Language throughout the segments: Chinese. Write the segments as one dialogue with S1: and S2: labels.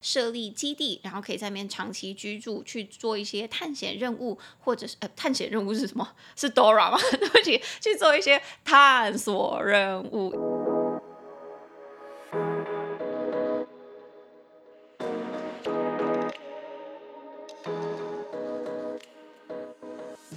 S1: 设立基地，然后可以在那边长期居住，去做一些探险任务，或者是呃，探险任务是什么？是 Dora 吗？对不起，去做一些探索任务。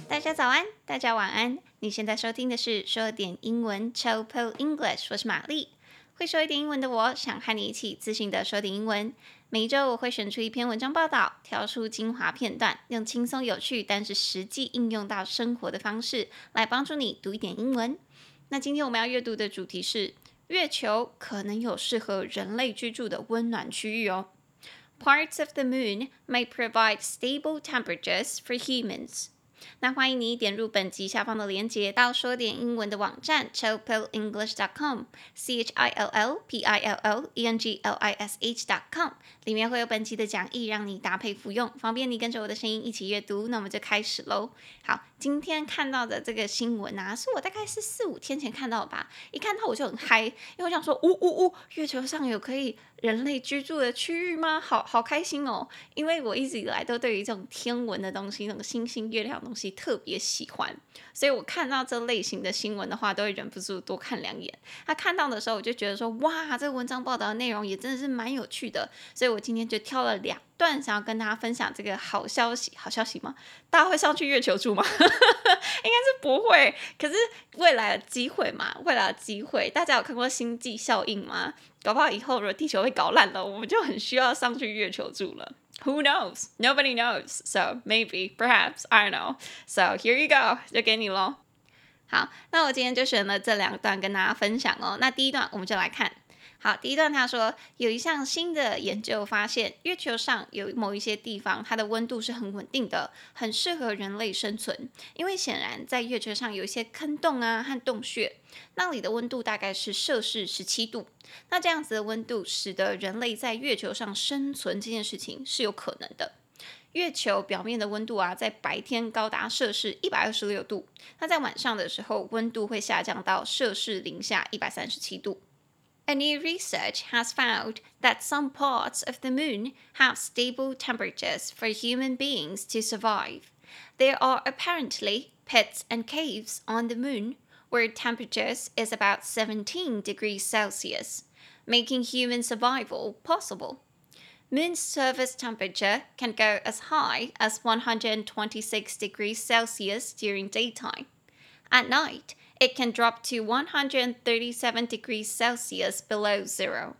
S1: 大家早安，大家晚安。你现在收听的是说点英文 Chill English，我是玛丽。会说一点英文的我，想和你一起自信的说点英文。每一周我会选出一篇文章报道，挑出精华片段，用轻松有趣但是实际应用到生活的方式来帮助你读一点英文。那今天我们要阅读的主题是：月球可能有适合人类居住的温暖区域哦。Parts of the moon may provide stable temperatures for humans. 那欢迎你点入本集下方的链接，到说点英文的网站 chillpillenglish.com，c h i l l p i l l e n g l i s h dot com，里面会有本集的讲义，让你搭配服用，方便你跟着我的声音一起阅读。那我们就开始喽。好，今天看到的这个新闻啊，是我大概是四五天前看到的吧，一看到我就很嗨，因为我想说，呜呜呜，月球上有可以。人类居住的区域吗？好好开心哦！因为我一直以来都对于这种天文的东西，那种星星、月亮的东西特别喜欢，所以我看到这类型的新闻的话，都会忍不住多看两眼。他看到的时候，我就觉得说，哇，这个文章报道的内容也真的是蛮有趣的，所以我今天就挑了两段，想要跟大家分享这个好消息。好消息吗？大家会上去月球住吗？应该是不会。可是未来的机会嘛，未来的机会，大家有看过《星际效应》吗？搞不好以后如果地球被搞烂了，我们就很需要上去月球住了。Who knows? Nobody knows. So maybe, perhaps, I don't know. So here you go，就给你喽。好，那我今天就选了这两段跟大家分享哦。那第一段我们就来看。好，第一段他说，有一项新的研究发现，月球上有某一些地方，它的温度是很稳定的，很适合人类生存。因为显然在月球上有一些坑洞啊和洞穴，那里的温度大概是摄氏十七度。那这样子的温度，使得人类在月球上生存这件事情是有可能的。月球表面的温度啊，在白天高达摄氏一百二十六度，那在晚上的时候，温度会下降到摄氏零下一百三十七度。A new research has found that some parts of the moon have stable temperatures for human beings to survive. There are apparently pits and caves on the moon where temperatures is about 17 degrees Celsius, making human survival possible. Moon's surface temperature can go as high as 126 degrees Celsius during daytime. At night, It can drop to 137 degrees Celsius below zero。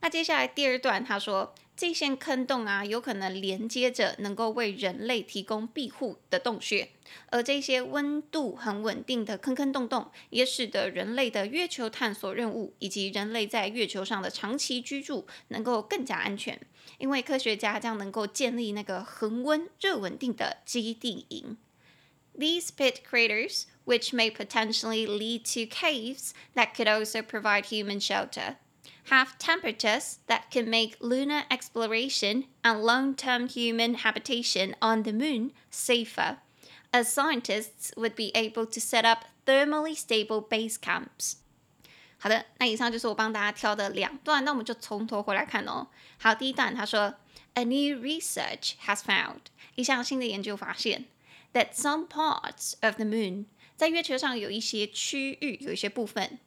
S1: 那接下来第二段，他说，这些坑洞啊，有可能连接着能够为人类提供庇护的洞穴，而这些温度很稳定的坑坑洞洞，也使得人类的月球探索任务以及人类在月球上的长期居住能够更加安全，因为科学家将能够建立那个恒温热稳定的基地营。These pit craters which may potentially lead to caves that could also provide human shelter, have temperatures that can make lunar exploration and long-term human habitation on the moon safer, as scientists would be able to set up thermally stable base camps. 好的，那以上就是我帮大家挑的两段，那我们就从头回来看哦。好，第一段他说，A new research has found，一项新的研究发现 ，that some parts of the moon 在月球上有一些区域，有一些部分，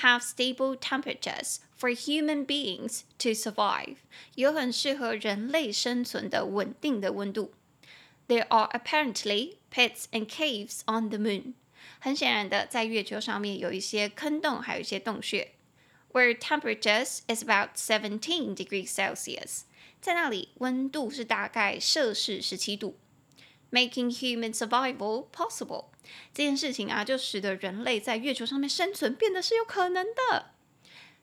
S1: have stable temperatures for human beings to survive，有很适合人类生存的稳定的温度。There are apparently pits and caves on the moon。很显然的，在月球上面有一些坑洞，还有一些洞穴。Where temperatures is about seventeen degrees Celsius，在那里温度是大概摄氏十七度。 Making human survival possible，这件事情啊，就使得人类在月球上面生存变得是有可能的。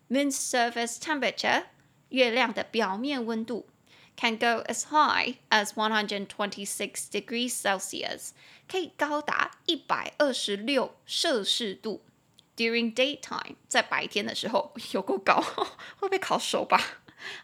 S1: Moon's surface temperature，月亮的表面温度，can go as high as one hundred twenty-six degrees Celsius，可以高达一百二十六摄氏度。During daytime，在白天的时候有够高，会被烤熟吧？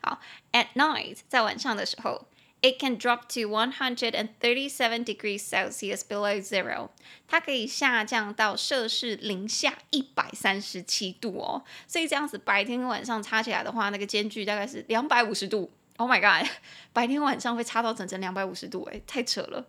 S1: 好，At night，在晚上的时候。 It can drop to 137 degrees Celsius below zero。它可以下降到摄氏零下一百三十七度哦。所以这样子白天跟晚上差起来的话，那个间距大概是两百五十度。Oh my god，白天晚上会差到整整两百五十度，哎，太扯了。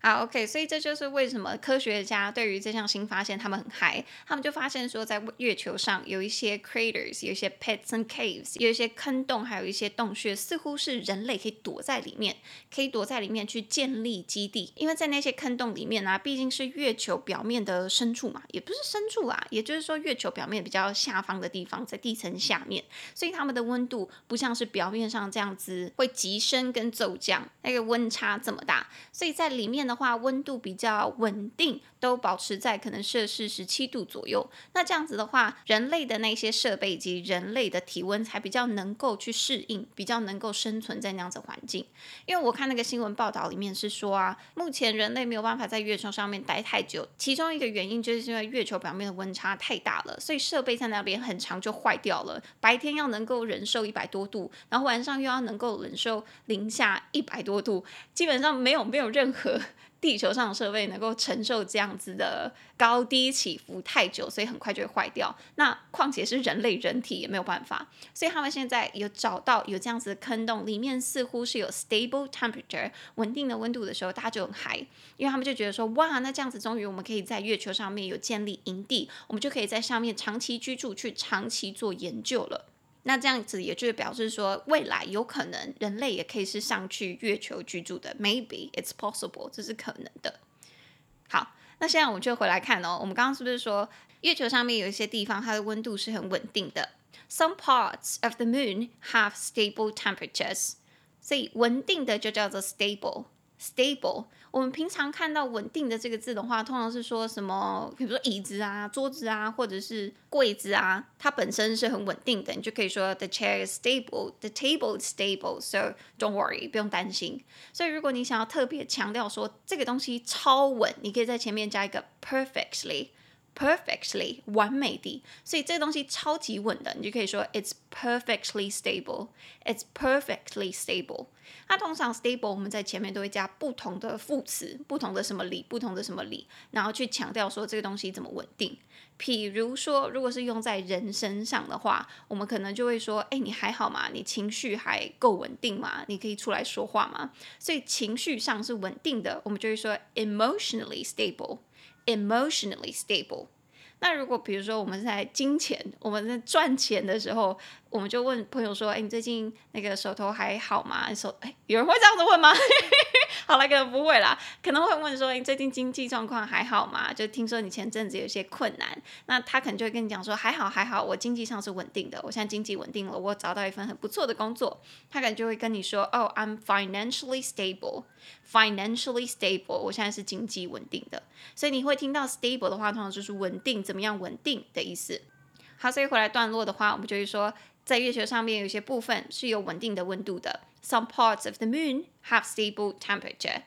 S1: 好，OK，所以这就是为什么科学家对于这项新发现他们很嗨，他们就发现说，在月球上有一些 craters，有一些 pits and caves，有一些坑洞，还有一些洞穴，似乎是人类可以躲在里面，可以躲在里面去建立基地。因为在那些坑洞里面呢、啊，毕竟是月球表面的深处嘛，也不是深处啊，也就是说月球表面比较下方的地方，在地层下面，所以它们的温度不像是表面上这样子会急升跟骤降，那个温差这么大，所以在里面。的话，温度比较稳定，都保持在可能摄氏十七度左右。那这样子的话，人类的那些设备以及人类的体温才比较能够去适应，比较能够生存在那样子环境。因为我看那个新闻报道里面是说啊，目前人类没有办法在月球上面待太久，其中一个原因就是因为月球表面的温差太大了，所以设备在那边很长就坏掉了。白天要能够忍受一百多度，然后晚上又要能够忍受零下一百多度，基本上没有没有任何。地球上的设备能够承受这样子的高低起伏太久，所以很快就会坏掉。那况且是人类人体也没有办法，所以他们现在有找到有这样子的坑洞，里面似乎是有 stable temperature 稳定的温度的时候，大家就很嗨，因为他们就觉得说，哇，那这样子终于我们可以在月球上面有建立营地，我们就可以在上面长期居住，去长期做研究了。那这样子也就是表示说，未来有可能人类也可以是上去月球居住的，maybe it's possible，这是可能的。好，那现在我们就回来看哦，我们刚刚是不是说月球上面有一些地方它的温度是很稳定的？Some parts of the moon have stable temperatures，所以稳定的就叫做 stable。Stable, 我们平常看到“稳定”的这个字的话，通常是说什么？比如说椅子啊、桌子啊，或者是柜子啊，它本身是很稳定的，你就可以说 “the chair is stable”，“the table is stable”，so don't worry，不用担心。所以如果你想要特别强调说这个东西超稳，你可以在前面加一个 “perfectly”。Perfectly 完美的，所以这个东西超级稳的，你就可以说 It's perfectly stable. It's perfectly stable. 它通常 stable 我们在前面都会加不同的副词，不同的什么理，不同的什么理，然后去强调说这个东西怎么稳定。譬如说，如果是用在人身上的话，我们可能就会说，哎，你还好吗？你情绪还够稳定吗？你可以出来说话吗？所以情绪上是稳定的，我们就会说 emotionally stable. Emotionally stable。那如果比如说我们在金钱，我们在赚钱的时候，我们就问朋友说：“哎，你最近那个手头还好吗？”手哎，有人会这样子问吗？好了，可能不会啦，可能会问说：“你最近经济状况还好吗？”就听说你前阵子有些困难，那他可能就会跟你讲说：“还好，还好，我经济上是稳定的，我现在经济稳定了，我找到一份很不错的工作。”他可能就会跟你说：“哦，I'm financially stable, financially stable，我现在是经济稳定的。”所以你会听到 stable 的话，通常就是稳定，怎么样稳定的意思。好，所以回来段落的话，我们就会说，在月球上面有些部分是有稳定的温度的。Some parts of the moon have stable temperature。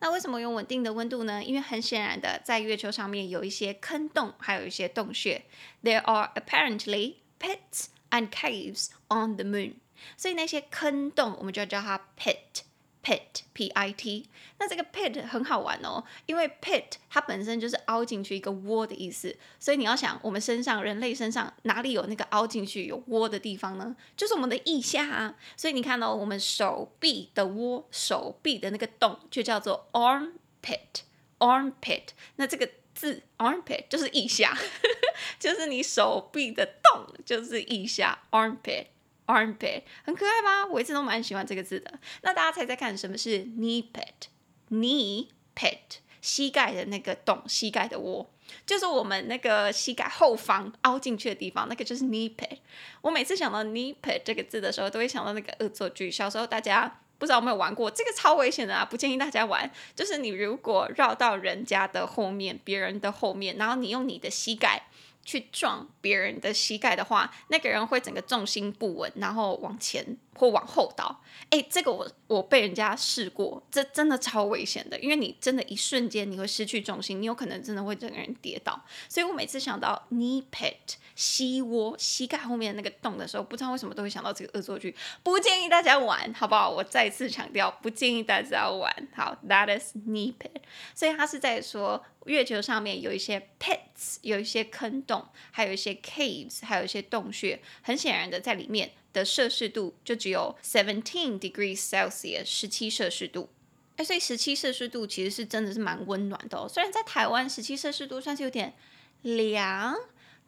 S1: 那为什么有稳定的温度呢？因为很显然的，在月球上面有一些坑洞，还有一些洞穴。There are apparently pits and caves on the moon。所以那些坑洞，我们就要叫它 pit。Pit, P-I-T，那这个 pit 很好玩哦，因为 pit 它本身就是凹进去一个窝的意思，所以你要想，我们身上人类身上哪里有那个凹进去有窝的地方呢？就是我们的腋下啊。所以你看到、哦、我们手臂的窝，手臂的那个洞就叫做 armpit，armpit。那这个字 armpit 就是腋下，就是你手臂的洞就是腋下 armpit。Armpit 很可爱吧？我一直都蛮喜欢这个字的。那大家猜猜看，什么是 knee pit？knee pit，膝盖的那个洞，膝盖的窝，就是我们那个膝盖后方凹进去的地方，那个就是 knee pit。我每次想到 knee pit 这个字的时候，都会想到那个恶作剧。小时候大家不知道有没有玩过，这个超危险的啊，不建议大家玩。就是你如果绕到人家的后面，别人的后面，然后你用你的膝盖。去撞别人的膝盖的话，那个人会整个重心不稳，然后往前或往后倒。诶，这个我我被人家试过，这真的超危险的，因为你真的一瞬间你会失去重心，你有可能真的会整个人跌倒。所以我每次想到 knee pit 膝窝膝盖后面那个洞的时候，不知道为什么都会想到这个恶作剧，不建议大家玩，好不好？我再次强调，不建议大家玩。好，that is knee pit。所以他是在说。月球上面有一些 pits，有一些坑洞，还有一些 caves，还有一些洞穴。很显然的，在里面的摄氏度就只有 seventeen degrees Celsius，十七摄氏度。哎，所以十七摄氏度其实是真的是蛮温暖的哦。虽然在台湾十七摄氏度算是有点凉。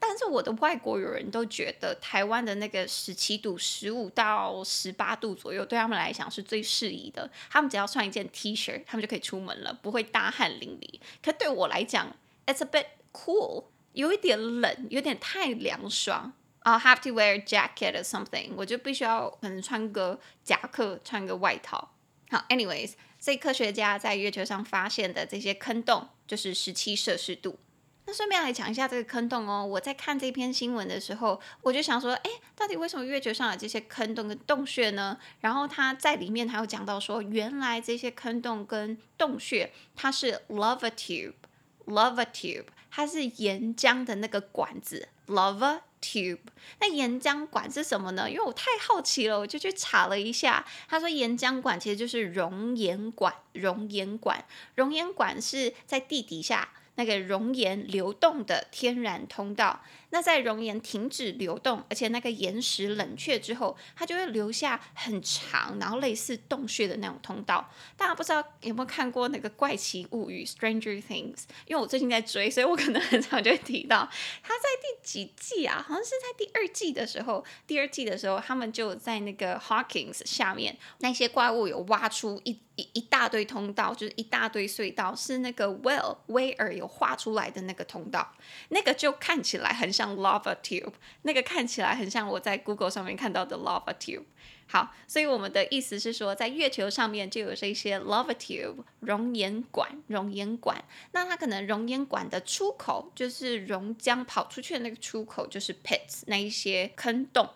S1: 但是我的外国友人都觉得台湾的那个十七度、十五到十八度左右，对他们来讲是最适宜的。他们只要穿一件 T 恤，他们就可以出门了，不会大汗淋漓。可对我来讲，it's a bit cool，有一点冷，有点太凉爽。I'll have to wear a jacket or something，我就必须要可能穿个夹克，穿个外套。好，anyways，所以科学家在月球上发现的这些坑洞，就是十七摄氏度。那顺便来讲一下这个坑洞哦。我在看这篇新闻的时候，我就想说，哎，到底为什么月球上有这些坑洞跟洞穴呢？然后他在里面，还有讲到说，原来这些坑洞跟洞穴，它是 lava tube，lava tube，它是岩浆的那个管子，lava tube。那岩浆管是什么呢？因为我太好奇了，我就去查了一下。他说，岩浆管其实就是熔岩管，熔岩管，熔岩管是在地底下。那个熔岩流动的天然通道，那在熔岩停止流动，而且那个岩石冷却之后，它就会留下很长，然后类似洞穴的那种通道。大家不知道有没有看过那个怪奇物语 （Stranger Things）？因为我最近在追，所以我可能很常就提到。它在第几季啊？好像是在第二季的时候。第二季的时候，他们就在那个 Hawkins 下面，那些怪物有挖出一。一一大堆通道，就是一大堆隧道，是那个 Well 威尔有画出来的那个通道，那个就看起来很像 lava tube，那个看起来很像我在 Google 上面看到的 lava tube。好，所以我们的意思是说，在月球上面就有这些 lava tube 熔岩管，熔岩管。那它可能熔岩管的出口，就是熔浆跑出去的那个出口，就是 pits 那一些坑洞。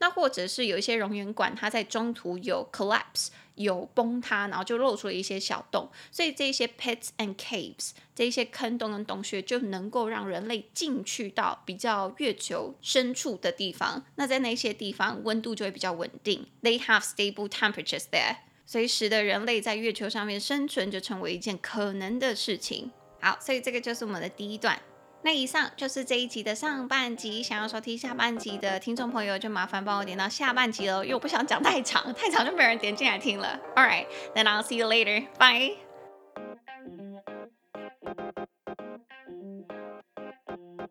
S1: 那或者是有一些熔岩管，它在中途有 collapse。有崩塌，然后就露出了一些小洞，所以这些 pits and caves 这些坑洞跟洞穴就能够让人类进去到比较月球深处的地方。那在那些地方温度就会比较稳定，they have stable temperatures there，所以使得人类在月球上面生存就成为一件可能的事情。好，所以这个就是我们的第一段。那以上就是这一集的上半集，想要收听下半集的听众朋友，就麻烦帮我点到下半集喽，因为我不想讲太长，太长就没人点进来听了。Alright，then I'll see you later. Bye.